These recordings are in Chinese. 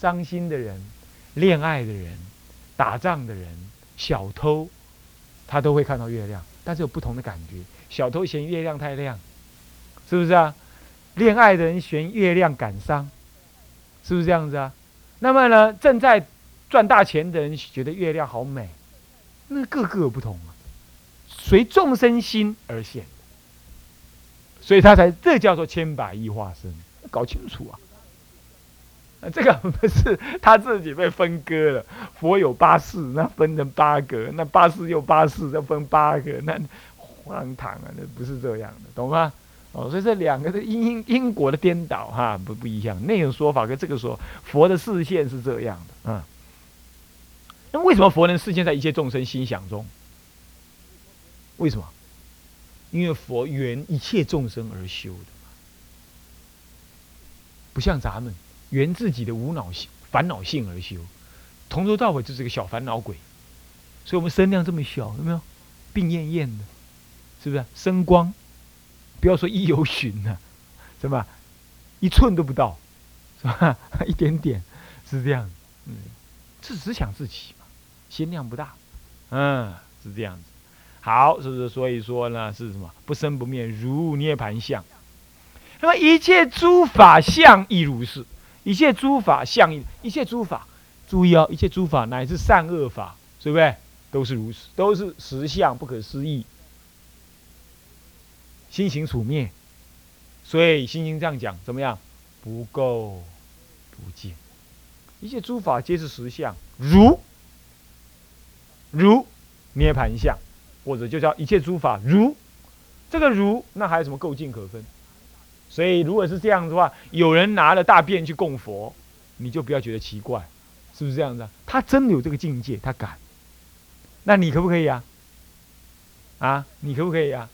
伤心的人、恋爱的人、打仗的人、小偷，他都会看到月亮，但是有不同的感觉。小偷嫌月亮太亮，是不是啊？恋爱的人嫌月亮感伤，是不是这样子啊？那么呢，正在赚大钱的人觉得月亮好美，那个个不同啊，随众生心而现，所以他才这叫做千百亿化身，搞清楚啊！这个不是他自己被分割了，佛有八世，那分成八个，那八世又八世，再分八个，那荒唐啊！那不是这样的，懂吗？哦，所以这两个的因因因果的颠倒哈，不不一样。那种说法跟这个说，佛的视线是这样的，嗯。那为什么佛能视现在一切众生心想中？为什么？因为佛缘一切众生而修的，不像咱们缘自己的无脑性、烦恼性而修，从头到尾就是个小烦恼鬼。所以我们身量这么小，有没有？病恹恹的，是不是？声光。不要说一有寻呢，是吧？一寸都不到，是吧？一点点是这样，嗯，是只想自己嘛，心量不大，嗯，是这样子。好，是不是？所以说呢，是什么？不生不灭，如涅盘相。那么一切诸法相亦如是，一切诸法相一切诸法，注意哦，一切诸法乃至善恶法，对不对？都是如此，都是实相，不可思议。心行处灭，所以心经这样讲怎么样？不垢不净，一切诸法皆是实相，如如涅盘相，或者就叫一切诸法如这个如，那还有什么垢净可分？所以如果是这样的话，有人拿了大便去供佛，你就不要觉得奇怪，是不是这样子？他真的有这个境界，他敢，那你可不可以啊？啊，你可不可以啊？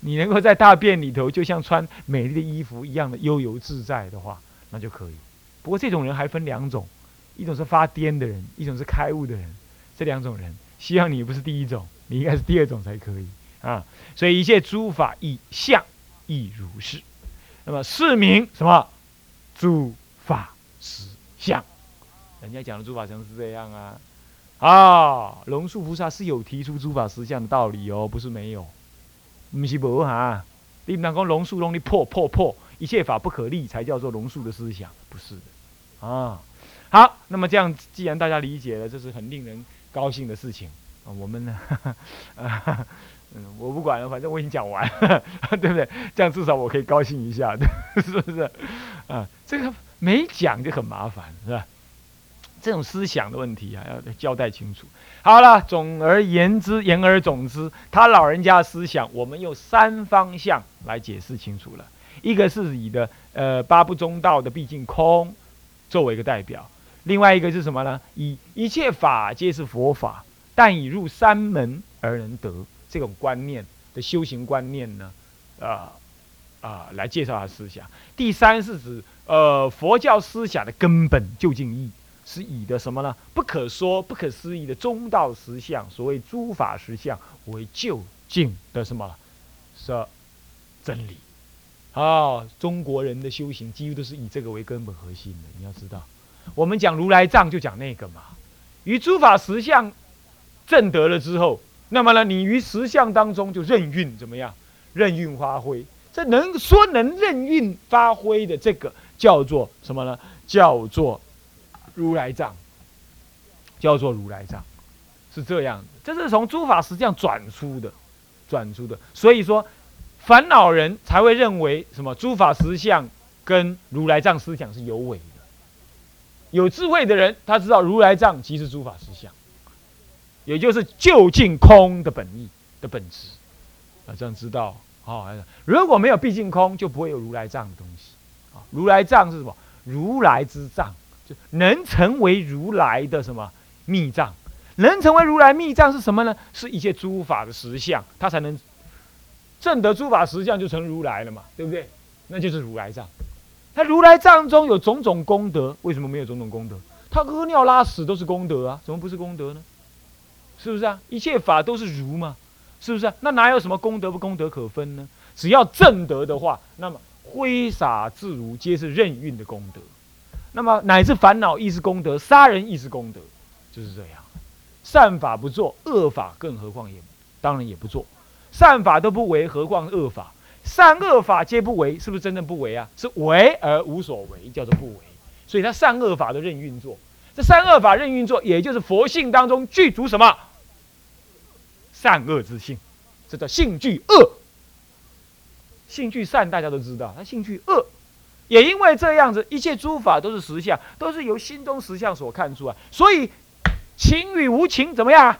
你能够在大便里头，就像穿美丽的衣服一样的悠游自在的话，那就可以。不过这种人还分两种，一种是发癫的人，一种是开悟的人。这两种人，希望你不是第一种，你应该是第二种才可以啊。所以一切诸法以相亦如是。那么是名什么？诸法实相。人家讲的诸法实相是这样啊。啊，龙树菩萨是有提出诸法实相的道理哦，不是没有。不是无哈，你不能讲龙树龙力破破破，一切法不可立，才叫做龙树的思想，不是的啊。好，那么这样，既然大家理解了，这是很令人高兴的事情。我们呢，嗯，我不管了，反正我已经讲完了，对不对？这样至少我可以高兴一下，是不是？啊，这个没讲就很麻烦，是吧？这种思想的问题啊，要交代清楚。好了，总而言之，言而总之，他老人家的思想，我们用三方向来解释清楚了。一个是以的呃八不中道的毕竟空作为一个代表，另外一个是什么呢？以一切法皆是佛法，但以入三门而能得这种观念的修行观念呢？啊啊，来介绍他思想。第三是指呃佛教思想的根本究竟义。是以的什么呢？不可说、不可思议的中道实相，所谓诸法实相为究竟的什么？是真理。啊，中国人的修行几乎都是以这个为根本核心的。你要知道，我们讲如来藏就讲那个嘛。于诸法实相证得了之后，那么呢，你于实相当中就任运怎么样？任运发挥。这能说能任运发挥的这个叫做什么呢？叫做。如来藏叫做如来藏，是这样的，这是从诸法实相转出的，转出的。所以说，烦恼人才会认为什么诸法实相跟如来藏思想是有违的。有智慧的人，他知道如来藏即是诸法实相，也就是究竟空的本意的本质。啊，这样知道啊？如果没有毕竟空，就不会有如来藏的东西啊。如来藏是什么？如来之藏。就能成为如来的什么密藏？能成为如来密藏是什么呢？是一切诸法的实相，它才能证得诸法实相，就成如来了嘛，对不对？那就是如来藏。他如来藏中有种种功德，为什么没有种种功德？他屙尿拉屎都是功德啊，怎么不是功德呢？是不是啊？一切法都是如嘛，是不是？那哪有什么功德不功德可分呢？只要正德的话，那么挥洒自如，皆是任运的功德。那么乃至烦恼亦是功德，杀人亦是功德，就是这样。善法不做，恶法更何况也，当然也不做。善法都不为，何况恶法？善恶法皆不为，是不是真正不为啊？是为而无所为，叫做不为。所以他善恶法都任运作。这善恶法任运作，也就是佛性当中具足什么？善恶之性，这叫性具恶。性具善，大家都知道，他性具恶。也因为这样子，一切诸法都是实相，都是由心中实相所看出啊。所以情与无情怎么样？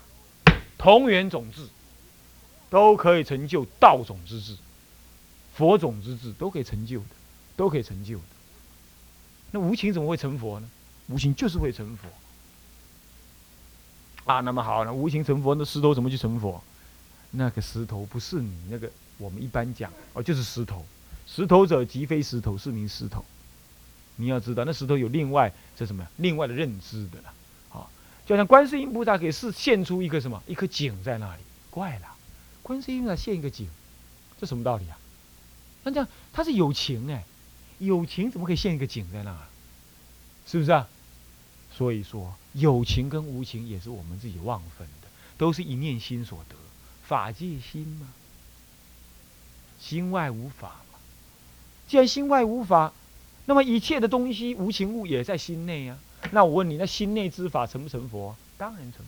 同源种智，都可以成就道种之智、佛种之智，都可以成就的，都可以成就的。那无情怎么会成佛呢？无情就是会成佛啊。那么好，那无形成佛，那石头怎么去成佛？那个石头不是你那个我们一般讲哦，就是石头。石头者，即非石头，是名石头。你要知道，那石头有另外这什么另外的认知的了。好，就像观世音菩萨给是现出一个什么一颗井在那里，怪了。观世音菩萨现一个井，这什么道理啊？那这样他是有情哎，有情怎么可以现一个井在那？是不是啊？所以说，有情跟无情也是我们自己妄分的，都是一念心所得。法界心嘛，心外无法嘛。既然心外无法，那么一切的东西无情物也在心内啊。那我问你，那心内之法成不成佛？当然成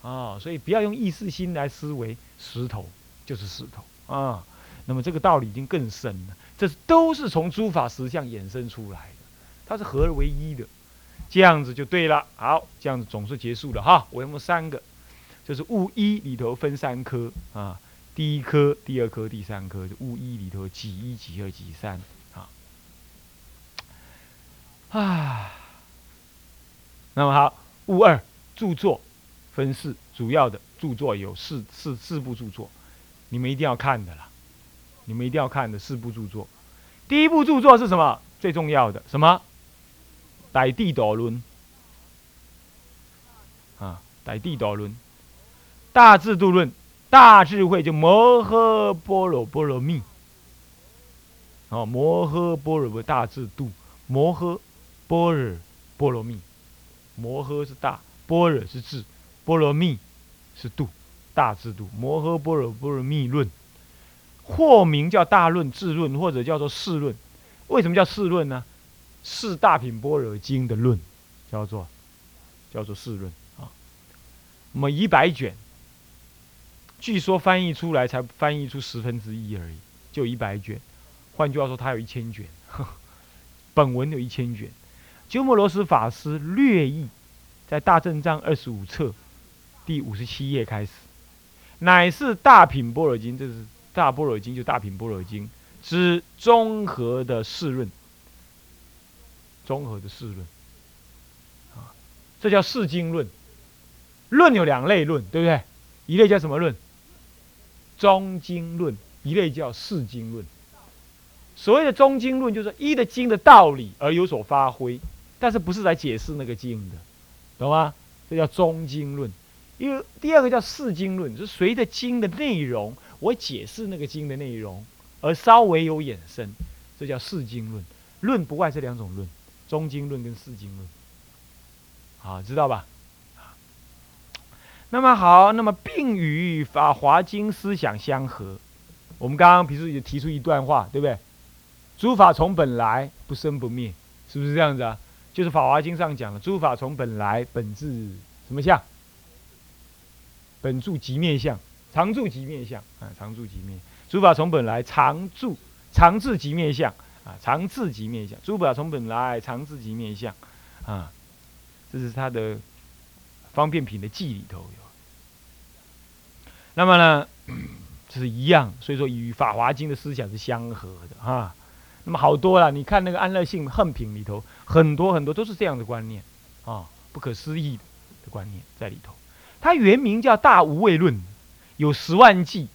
佛。啊，所以不要用意识心来思维，石头就是石头啊。那么这个道理已经更深了，这都是从诸法实相衍生出来的，它是合而为一的，这样子就对了。好，这样子总是结束了哈。我用三个，就是物一里头分三科啊。第一颗、第二颗、第三颗，就物一里头几一、几二、几三，啊，啊，那么好，物二著作分四，主要的著作有四四四部著作，你们一定要看的啦，你们一定要看的四部著作。第一部著作是什么？最重要的什么？大地导论啊，大地导论，大制度论。大智慧就摩诃般若波罗蜜，哦，摩诃般若的大智度，摩诃般若波罗蜜，摩诃是大，般若是智，波罗蜜是度，大智度，摩诃般若波罗蜜论，或名叫大论、智论，或者叫做四论。为什么叫四论呢？四大品般若经的论，叫做叫做四论啊。那么一百卷。据说翻译出来才翻译出十分之一而已，就一百卷。换句话说，它有一千卷，本文有一千卷。鸠摩罗什法师略译，在大正藏二十五册第五十七页开始，乃是大品般若经，这是大般若经，就大品般若经之综合的释论，综合的释论啊，这叫释经论。论有两类论，对不对？一类叫什么论？中经论一类叫释经论，所谓的中经论就是一的经的道理而有所发挥，但是不是来解释那个经的，懂吗？这叫中经论。因为第二个叫释经论，是随着经的内容，我解释那个经的内容，而稍微有衍生，这叫释经论。论不外这两种论，中经论跟四经论，好，知道吧？那么好，那么并与《法华经》思想相合。我们刚刚比如说也提出一段话，对不对？诸法从本来不生不灭，是不是这样子啊？就是《法华经》上讲的，诸法从本来本质什么相？本住即灭相，常住即灭相啊，常住即灭。诸法从本来常住常自即灭相啊，常自即灭相。诸法从本来常自即灭相啊，这是他的方便品的记里头有。那么呢，这是一样，所以说与《法华经》的思想是相合的啊。那么好多了，你看那个《安乐性恨品》里头，很多很多都是这样的观念啊，不可思议的观念在里头。它原名叫《大无畏论》，有十万计，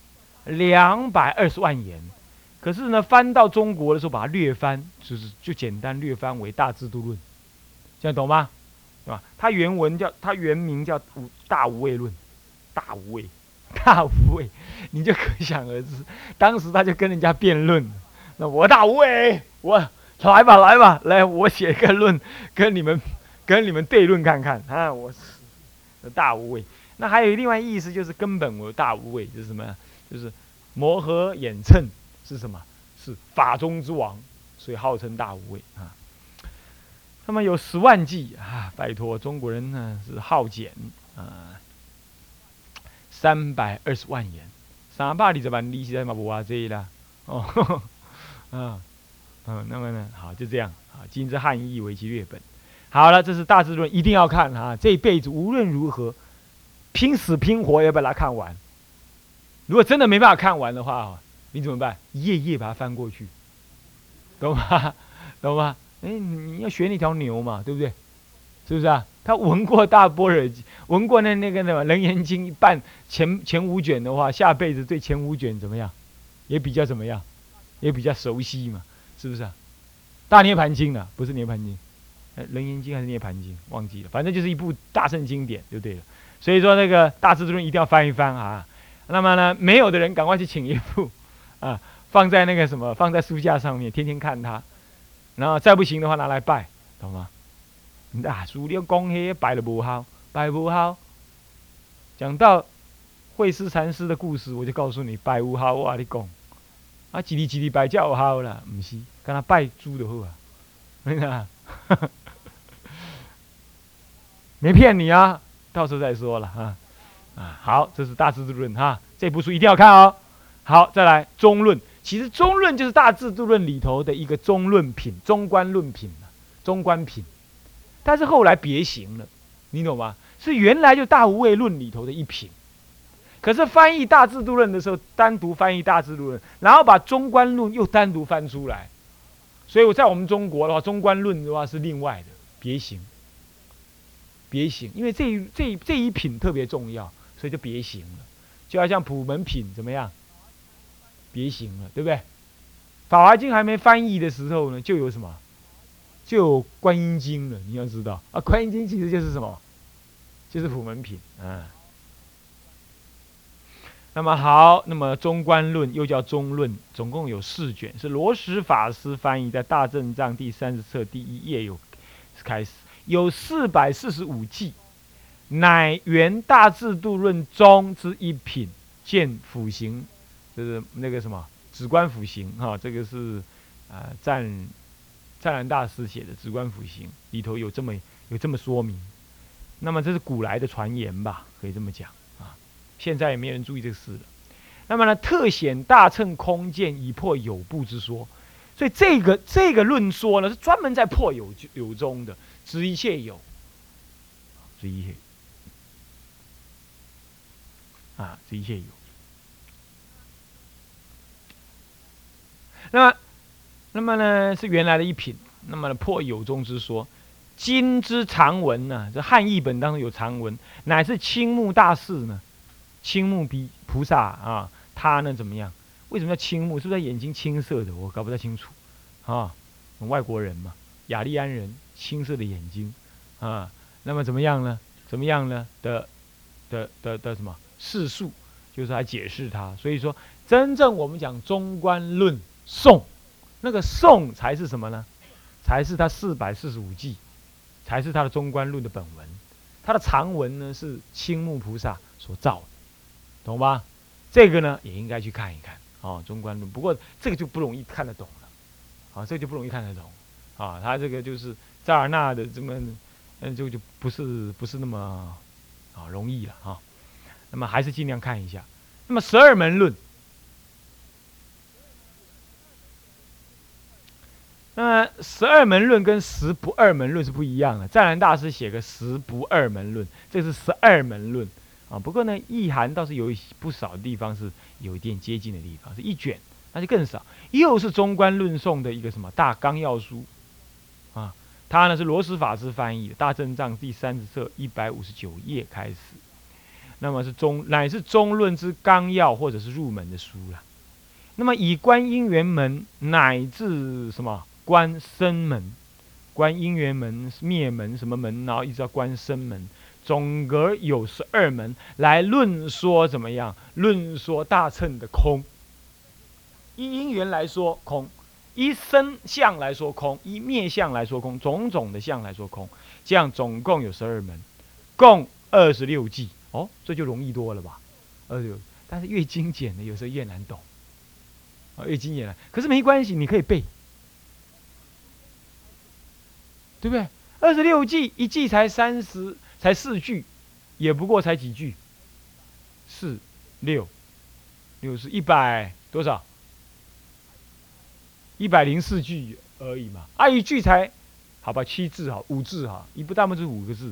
两百二十万言。可是呢，翻到中国的时候，把它略翻，就是就简单略翻为《大制度论》，这样懂吗？对吧？它原文叫，它原名叫《无大无畏论》，大无畏。大无畏，你就可想而知，当时他就跟人家辩论，那我大无畏，我来吧，来吧，来，我写个论，跟你们跟你们对论看看啊！我大无畏。那还有另外意思，就是根本我大无畏，就是什么？就是磨合眼称是什么？是法中之王，所以号称大无畏啊。那么有十万计啊！拜托，中国人呢是好简啊，三百二十万元，三百二十万利息在嘛不话这啦哦，嗯 嗯，那么呢，好就这样啊，今之汉译为其略本。好了，这是大智论，一定要看啊！这一辈子无论如何，拼死拼活要把它看完。如果真的没办法看完的话，你怎么办？一页页把它翻过去，懂吗？懂吗？哎，你要学那条牛嘛，对不对？是不是啊？他闻过大般若闻过那那个什么《楞严经》一半前前五卷的话，下辈子对前五卷怎么样？也比较怎么样？也比较熟悉嘛，是不是啊？大涅盘经啊，不是涅盘经，哎，《楞严经》还是涅盘经？忘记了，反正就是一部大圣经典就对了。所以说那个大智论一定要翻一翻啊。那么呢，没有的人赶快去请一部啊，放在那个什么，放在书架上面，天天看它。然后再不行的话，拿来拜，懂吗？啊，书了讲黑拜了不好，拜不好。讲到慧思禅师的故事，我就告诉你，拜无好啊！你讲啊，几里几里拜叫好啦，不是，跟他拜猪的好啊，真的，没骗你啊，到时候再说了哈。啊，好，这是大智之论哈，这部书一定要看哦。好，再来中论。其实中论就是大智度论里头的一个中论品、中观论品中观品。但是后来别行了，你懂吗？是原来就大无畏论里头的一品，可是翻译大智度论的时候，单独翻译大智度论，然后把中观论又单独翻出来。所以我在我们中国的话，中观论的话是另外的别行，别行，因为这一这一这一品特别重要，所以就别行了。就要像普门品怎么样？别行了，对不对？《法华经》还没翻译的时候呢，就有什么？就有《观音经》了。你要知道啊，《观音经》其实就是什么？就是普门品啊。那么好，那么《中观论》又叫《中论》，总共有四卷，是罗什法师翻译，在《大正藏》第三十册第一页有开始，有四百四十五记，乃元大智度论中之一品，见辅行。就是那个什么《止观辅行》哈，这个是啊湛湛然大师写的《止观辅行》里头有这么有这么说明。那么这是古来的传言吧，可以这么讲啊。现在也没人注意这个事了。那么呢，特显大乘空见以破有部之说，所以这个这个论说呢，是专门在破有有中的，知一切有，知一切啊，知一切有。那么，那么呢是原来的一品。那么呢破有中之说，今之长文呢，这汉译本当中有长文，乃是青木大士呢，青木比菩萨啊，他呢怎么样？为什么叫青木？是不是眼睛青色的？我搞不太清楚啊。外国人嘛，雅利安人，青色的眼睛啊。那么怎么样呢？怎么样呢？的的的的什么世数？就是来解释他。所以说，真正我们讲中观论。宋，那个宋才是什么呢？才是他四百四十五记，才是他的中观论的本文。他的长文呢是青木菩萨所造的，懂吧？这个呢也应该去看一看哦，中观论。不过这个就不容易看得懂了，啊，这个就不容易看得懂，啊，他这个就是扎尔纳的这么，嗯，就就不是不是那么啊容易了啊。那么还是尽量看一下。那么十二门论。那十二门论跟十不二门论是不一样的。湛然大师写个十不二门论，这是十二门论啊。不过呢，意涵倒是有不少地方是有一点接近的地方，是一卷，那就更少。又是中观论颂的一个什么大纲要书啊？它呢是罗什法师翻译的，《大正藏》第三十册一百五十九页开始。那么是中乃是中论之纲要或者是入门的书了。那么以观音缘门乃至什么？关生门，关因缘门、灭门什么门，然后一直到关生门，总格有十二门来论说怎么样？论说大乘的空。依因缘来说空，依身相来说空，依灭相来说空，种种的相来说空，这样总共有十二门，共二十六计。哦，这就容易多了吧？二十六，但是越精简的有时候越难懂。啊，越精简了，可是没关系，你可以背，对不对？二十六计，一计才三十，才四句，也不过才几句，四六六是一百多少？一百零四句而已嘛，啊，一句才，好吧，七字哈，五字哈，一部大部是五个字，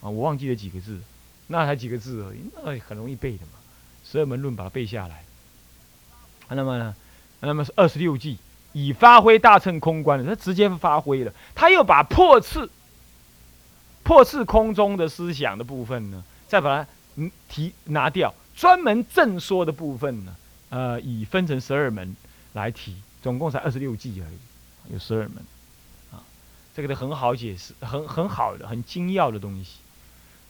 啊，我忘记了几个字，那才几个字而已，那很容易背的嘛，十二门论把它背下来，那么呢，那么是二十六计，以发挥大乘空观了，他直接发挥了，他又把破次，破次空中的思想的部分呢，再把它嗯提拿掉，专门正说的部分呢，呃，以分成十二门来提。总共才二十六计而已，有十二门，啊，这个都很好解释，很很好的、很精要的东西，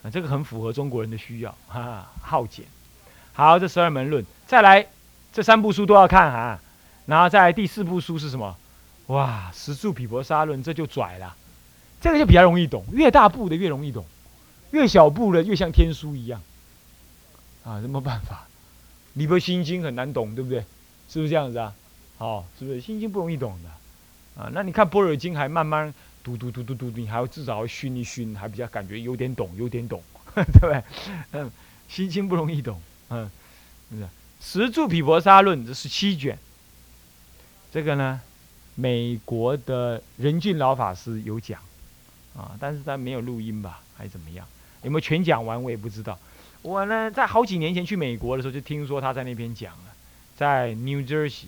啊，这个很符合中国人的需要，哈，好简。好，这十二门论，再来，这三部书都要看哈，然后在第四部书是什么？哇，十住毗婆沙论，这就拽了，这个就比较容易懂，越大部的越容易懂，越小部的越像天书一样，啊，什么办法？你不心经很难懂，对不对？是不是这样子啊？哦，是不是心经不容易懂的啊？那你看般若经还慢慢读读读读读，你还要至少要熏一熏，还比较感觉有点懂，有点懂，对不对？嗯，心经不容易懂，嗯，是不是？十住毗婆沙论这是七卷，这个呢，美国的任俊老法师有讲啊，但是他没有录音吧，还怎么样？有没有全讲完我也不知道。我呢，在好几年前去美国的时候，就听说他在那边讲了，在 New Jersey。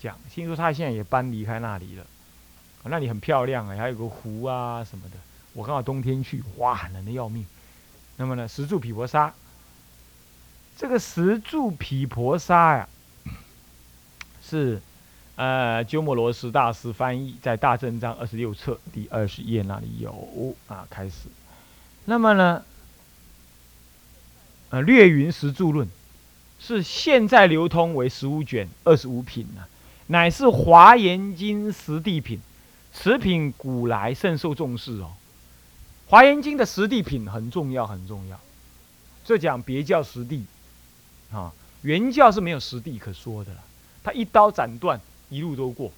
讲，听说他现在也搬离开那里了，那里很漂亮哎，还有个湖啊什么的。我刚好冬天去，哇，冷的要命。那么呢，石柱毗婆沙，这个石柱毗婆沙呀，是呃鸠摩罗什大师翻译在《大正章》二十六册第二十页那里有啊，开始。那么呢，呃，略云石柱论是现在流通为十五卷二十五品呢。乃是华严经实地品，此品古来甚受重视哦。华严经的实地品很重要，很重要。这讲别教实地，啊，原教是没有实地可说的了。他一刀斩断，一路都过，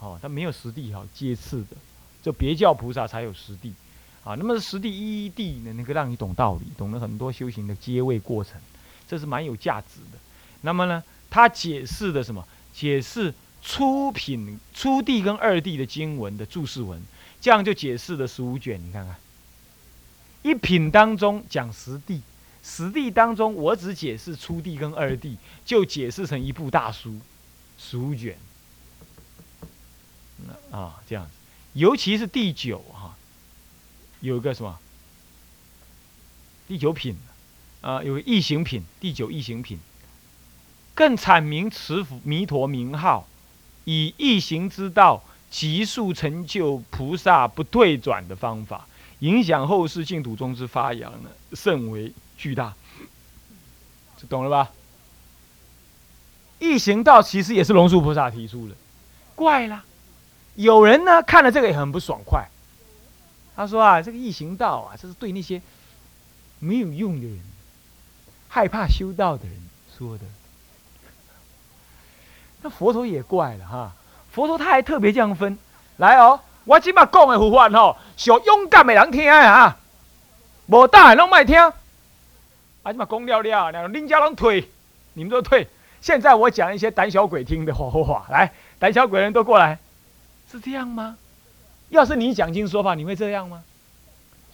哦，他没有实地哈接次的，就别教菩萨才有实地，啊，那么实地一一地呢，能够让你懂道理，懂了很多修行的阶位过程，这是蛮有价值的。那么呢，他解释的什么？解释。初品、初地跟二地的经文的注释文，这样就解释了十五卷。你看看，一品当中讲实地，实地当中我只解释初地跟二地，就解释成一部大书，十五卷。啊，这样子，尤其是第九哈，有一个什么？第九品，啊，有个异行品，第九异行品，更阐明持弥陀名号。以异行之道，急速成就菩萨不退转的方法，影响后世净土宗之发扬呢，甚为巨大。这懂了吧？异行道其实也是龙树菩萨提出的，怪了，有人呢看了这个也很不爽快。他说啊，这个易行道啊，这是对那些没有用的人、害怕修道的人说的。那佛陀也怪了哈，佛陀他还特别这样分，来哦，我今嘛讲的佛法吼，小勇敢的人听啊，无胆的拢卖听，啊今嘛讲了了，两个人家拢退，你们都退。现在我讲一些胆小鬼听的话，来，胆小鬼人都过来，是这样吗？要是你讲经说法，你会这样吗？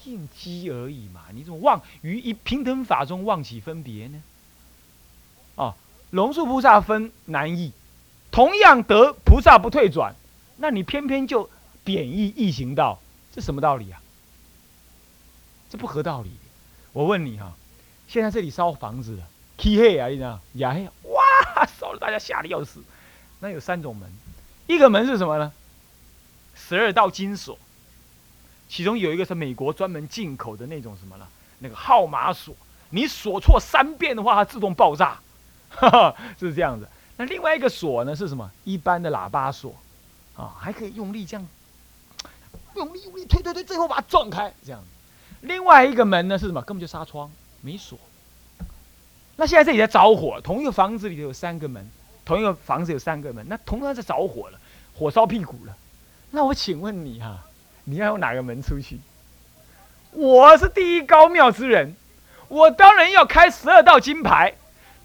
应机而已嘛，你怎么妄于一平等法中妄起分别呢？哦，龙树菩萨分难易。同样得菩萨不退转，那你偏偏就贬义异行道，这什么道理啊？这不合道理。我问你哈，现在这里烧房子了，漆黑啊，你知道？呀，哇，烧了大家吓得要死。那有三种门，一个门是什么呢？十二道金锁，其中有一个是美国专门进口的那种什么了？那个号码锁，你锁错三遍的话，它自动爆炸，是这样子。那另外一个锁呢是什么？一般的喇叭锁，啊，还可以用力这样，用力用力推推推，最后把它撞开，这样。另外一个门呢是什么？根本就纱窗，没锁。那现在这里在着火，同一个房子里头有三个门，同一个房子有三个门，那同样在着火了，火烧屁股了。那我请问你哈，你要用哪个门出去？我是第一高妙之人，我当然要开十二道金牌，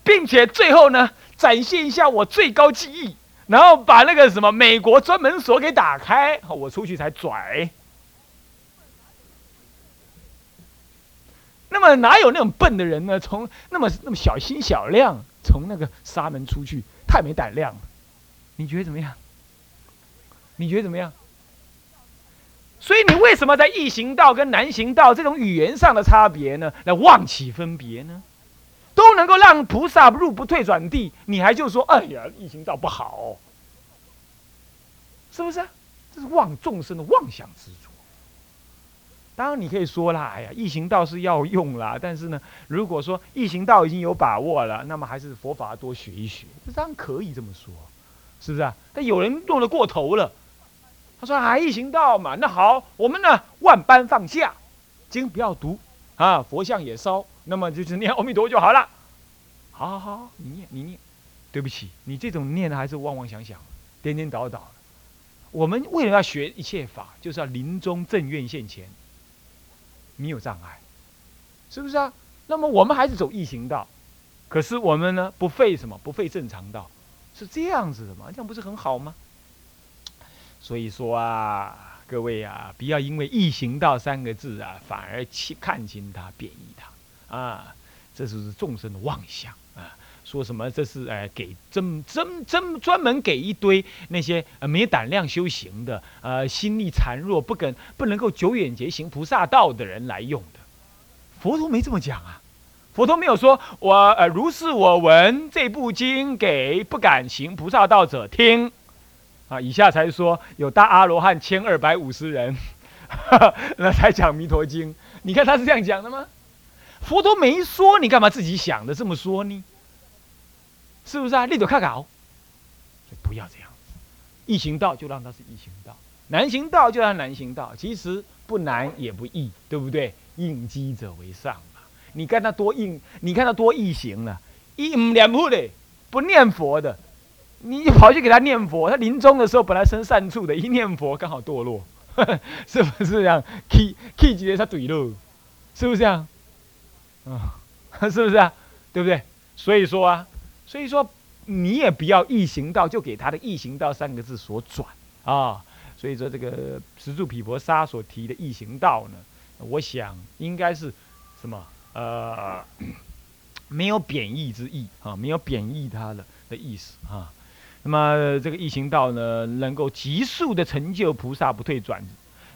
并且最后呢，展现一下我最高技艺，然后把那个什么美国专门锁给打开，我出去才拽。那么哪有那种笨的人呢？从那么那么小心小量从那个沙门出去，太没胆量了。你觉得怎么样？你觉得怎么样？所以你为什么在异行道跟难行道这种语言上的差别呢？来妄起分别呢？都能够让菩萨入不退转地，你还就说哎呀异行道不好，是不是？这是妄众生的妄想执着。当然，你可以说啦，哎呀，异行道是要用啦，但是呢，如果说异行道已经有把握了，那么还是佛法多学一学，这当然可以这么说，是不是啊？但有人弄得过头了，他说啊，异行道嘛，那好，我们呢万般放下，经不要读啊，佛像也烧，那么就是念阿弥陀就好了。好好好，你念你念，对不起，你这种念的还是妄妄想想，颠颠倒倒。我们为了要学一切法，就是要临终正愿现前。没有障碍，是不是啊？那么我们还是走异行道，可是我们呢不费什么？不费正常道，是这样子的吗？这样不是很好吗？所以说啊，各位啊，不要因为异行道三个字啊，反而去看清它、贬义它啊，这就是众生的妄想啊。说什么这是哎给真真真专门给一堆那些呃没胆量修行的呃心力孱弱不肯不能够久远结行菩萨道的人来用的，佛陀没这么讲啊，佛陀没有说我呃如是我闻这部经给不敢行菩萨道者听，啊以下才说有大阿罗汉千二百五十人，那才讲弥陀经，你看他是这样讲的吗？佛陀没说，你干嘛自己想的这么说呢？是不是啊？力度看搞，所以不要这样子。易行道就让它是易行道，难行道就让难行道。其实不难也不易，对不对？应机者为上嘛。你看他多硬，你看他多易行了，一唔念佛的，不念佛的，你跑去给他念佛，他临终的时候本来生善处的，一念佛刚好堕落，是不是这样？K K 级的他怼了，是不是这样？啊，是不是啊？对不对？所以说啊。所以说，你也不要异行道就给他的异行道三个字所转啊。所以说，这个十住毗婆沙所提的异行道呢，我想应该是什么？呃，没有贬义之意啊，没有贬义他的的意思啊。那么这个异行道呢，能够急速的成就菩萨不退转，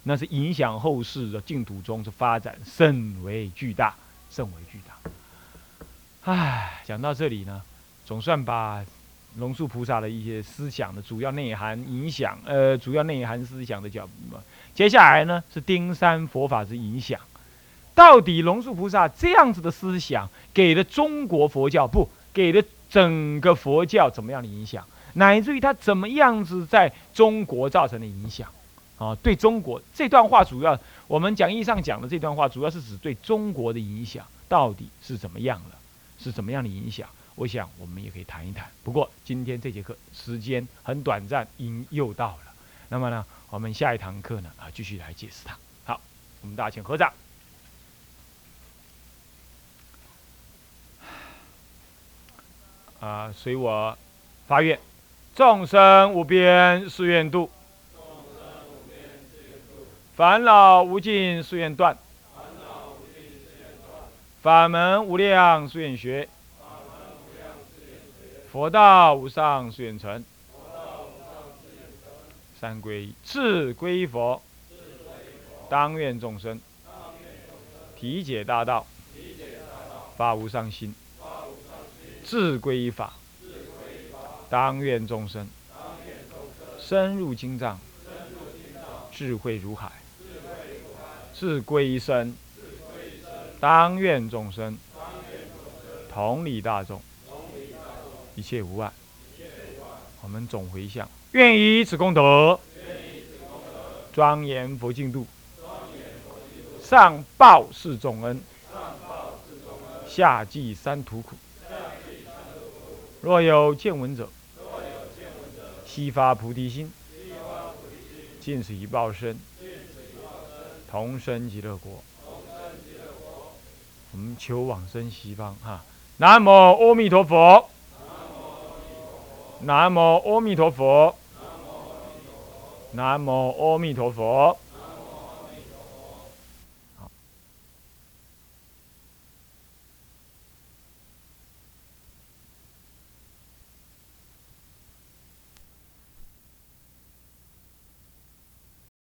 那是影响后世的净土中是发展甚为巨大，甚为巨大。唉，讲到这里呢。总算把龙树菩萨的一些思想的主要内涵影响，呃，主要内涵思想的角。接下来呢是丁山佛法之影响。到底龙树菩萨这样子的思想给了中国佛教不给了整个佛教怎么样的影响？乃至于他怎么样子在中国造成的影响？啊，对中国这段话主要我们讲义上讲的这段话，主要是指对中国的影响到底是怎么样了？是怎么样的影响？我想我们也可以谈一谈，不过今天这节课时间很短暂，因又到了。那么呢，我们下一堂课呢啊，继续来解释它。好，我们大家请合掌。啊，随我发愿，众生无边誓愿度，烦恼无尽誓愿断，法门无量誓愿学。佛道无上誓愿成，三皈依，自归佛，当愿众生。体解大道，发无上心，自归法，当愿众生深入经藏，智慧如海，智归身，当愿众生同理大众。一切无碍，我们总回向，愿以此功德，庄严佛净土，上报四重恩，下济三途苦。若有见闻者，悉发菩提心，尽此一报身，同生极乐国。我们求往生西方哈。南无阿弥陀佛。南无阿弥陀佛。南无阿弥陀佛。